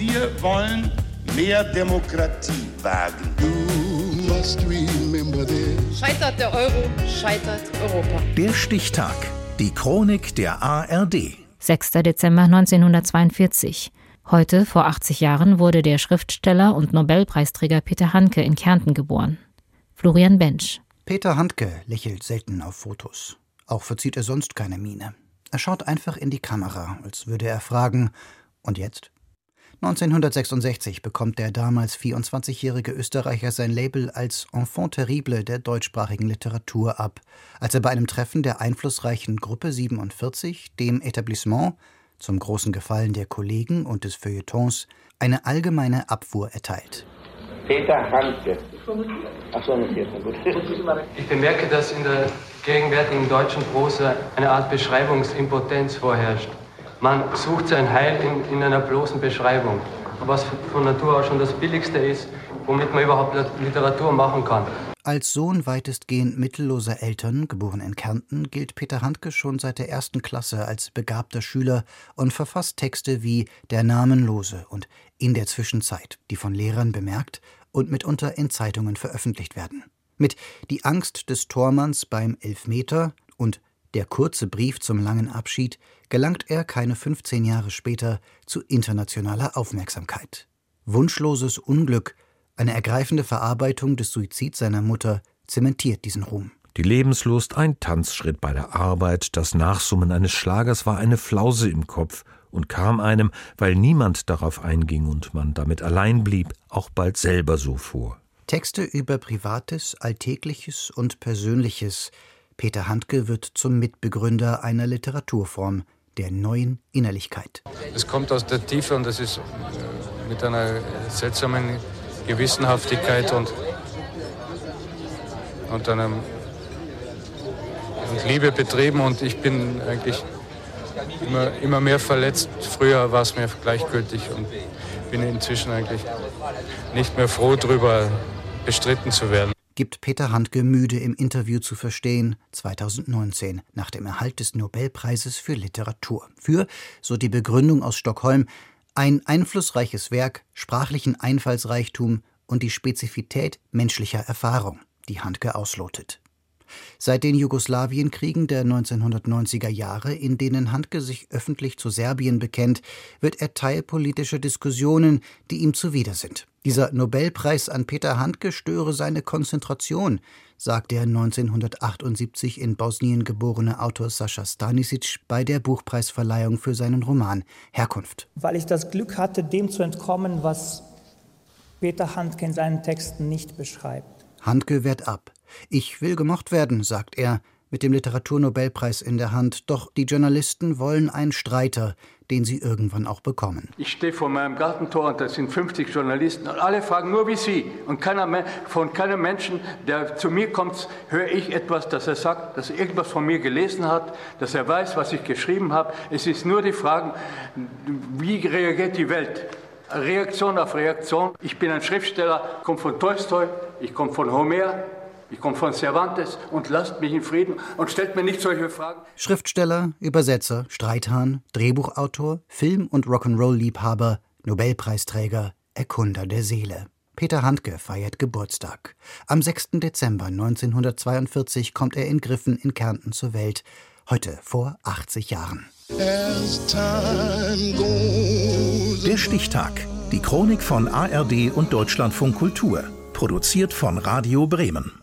Wir wollen mehr Demokratie wagen. Scheitert der Euro, scheitert Europa. Der Stichtag. Die Chronik der ARD. 6. Dezember 1942. Heute, vor 80 Jahren, wurde der Schriftsteller und Nobelpreisträger Peter Handke in Kärnten geboren. Florian Bensch. Peter Handke lächelt selten auf Fotos. Auch verzieht er sonst keine Miene. Er schaut einfach in die Kamera, als würde er fragen: Und jetzt? 1966 bekommt der damals 24-jährige Österreicher sein Label als Enfant terrible der deutschsprachigen Literatur ab, als er bei einem Treffen der einflussreichen Gruppe 47, dem Etablissement, zum großen Gefallen der Kollegen und des Feuilletons, eine allgemeine Abfuhr erteilt. Peter Handke. Achso, notiert, gut. Ich bemerke, dass in der gegenwärtigen deutschen Prosa eine Art Beschreibungsimpotenz vorherrscht. Man sucht sein Heil in, in einer bloßen Beschreibung, was von Natur aus schon das Billigste ist, womit man überhaupt Literatur machen kann. Als Sohn weitestgehend mittelloser Eltern, geboren in Kärnten, gilt Peter Handke schon seit der ersten Klasse als begabter Schüler und verfasst Texte wie Der Namenlose und In der Zwischenzeit, die von Lehrern bemerkt und mitunter in Zeitungen veröffentlicht werden. Mit Die Angst des Tormanns beim Elfmeter und Der kurze Brief zum langen Abschied gelangt er keine 15 Jahre später zu internationaler Aufmerksamkeit. Wunschloses Unglück, eine ergreifende Verarbeitung des Suizids seiner Mutter, zementiert diesen Ruhm. Die Lebenslust, ein Tanzschritt bei der Arbeit, das Nachsummen eines Schlagers war eine Flause im Kopf und kam einem, weil niemand darauf einging und man damit allein blieb, auch bald selber so vor. Texte über Privates, Alltägliches und Persönliches. Peter Handke wird zum Mitbegründer einer Literaturform, der neuen Innerlichkeit. Es kommt aus der Tiefe und es ist mit einer seltsamen Gewissenhaftigkeit und, und einem und Liebe betrieben und ich bin eigentlich immer, immer mehr verletzt. Früher war es mir gleichgültig und bin inzwischen eigentlich nicht mehr froh darüber, bestritten zu werden. Gibt Peter Handke müde im Interview zu verstehen, 2019, nach dem Erhalt des Nobelpreises für Literatur. Für, so die Begründung aus Stockholm, ein einflussreiches Werk, sprachlichen Einfallsreichtum und die Spezifität menschlicher Erfahrung, die Handke auslotet. Seit den Jugoslawienkriegen der 1990er Jahre, in denen Handke sich öffentlich zu Serbien bekennt, wird er Teil politischer Diskussionen, die ihm zuwider sind. Dieser Nobelpreis an Peter Handke störe seine Konzentration, sagt der 1978 in Bosnien geborene Autor Sascha Stanisic bei der Buchpreisverleihung für seinen Roman Herkunft. Weil ich das Glück hatte, dem zu entkommen, was Peter Handke in seinen Texten nicht beschreibt. Handke wehrt ab. Ich will gemocht werden, sagt er, mit dem Literaturnobelpreis in der Hand, doch die Journalisten wollen einen Streiter, den sie irgendwann auch bekommen. Ich stehe vor meinem Gartentor und da sind 50 Journalisten und alle fragen nur wie Sie. Und keiner, von keinem Menschen, der zu mir kommt, höre ich etwas, dass er sagt, dass er irgendwas von mir gelesen hat, dass er weiß, was ich geschrieben habe. Es ist nur die Frage, wie reagiert die Welt? Reaktion auf Reaktion. Ich bin ein Schriftsteller, komme von Tolstoi, ich komme von Homer, ich komme von Cervantes und lasst mich in Frieden und stellt mir nicht solche Fragen. Schriftsteller, Übersetzer, Streithahn, Drehbuchautor, Film- und Rock'n'Roll-Liebhaber, Nobelpreisträger, Erkunder der Seele. Peter Handke feiert Geburtstag. Am 6. Dezember 1942 kommt er in Griffen in Kärnten zur Welt. Heute vor 80 Jahren. Der Stichtag. Die Chronik von ARD und Deutschlandfunk Kultur. Produziert von Radio Bremen.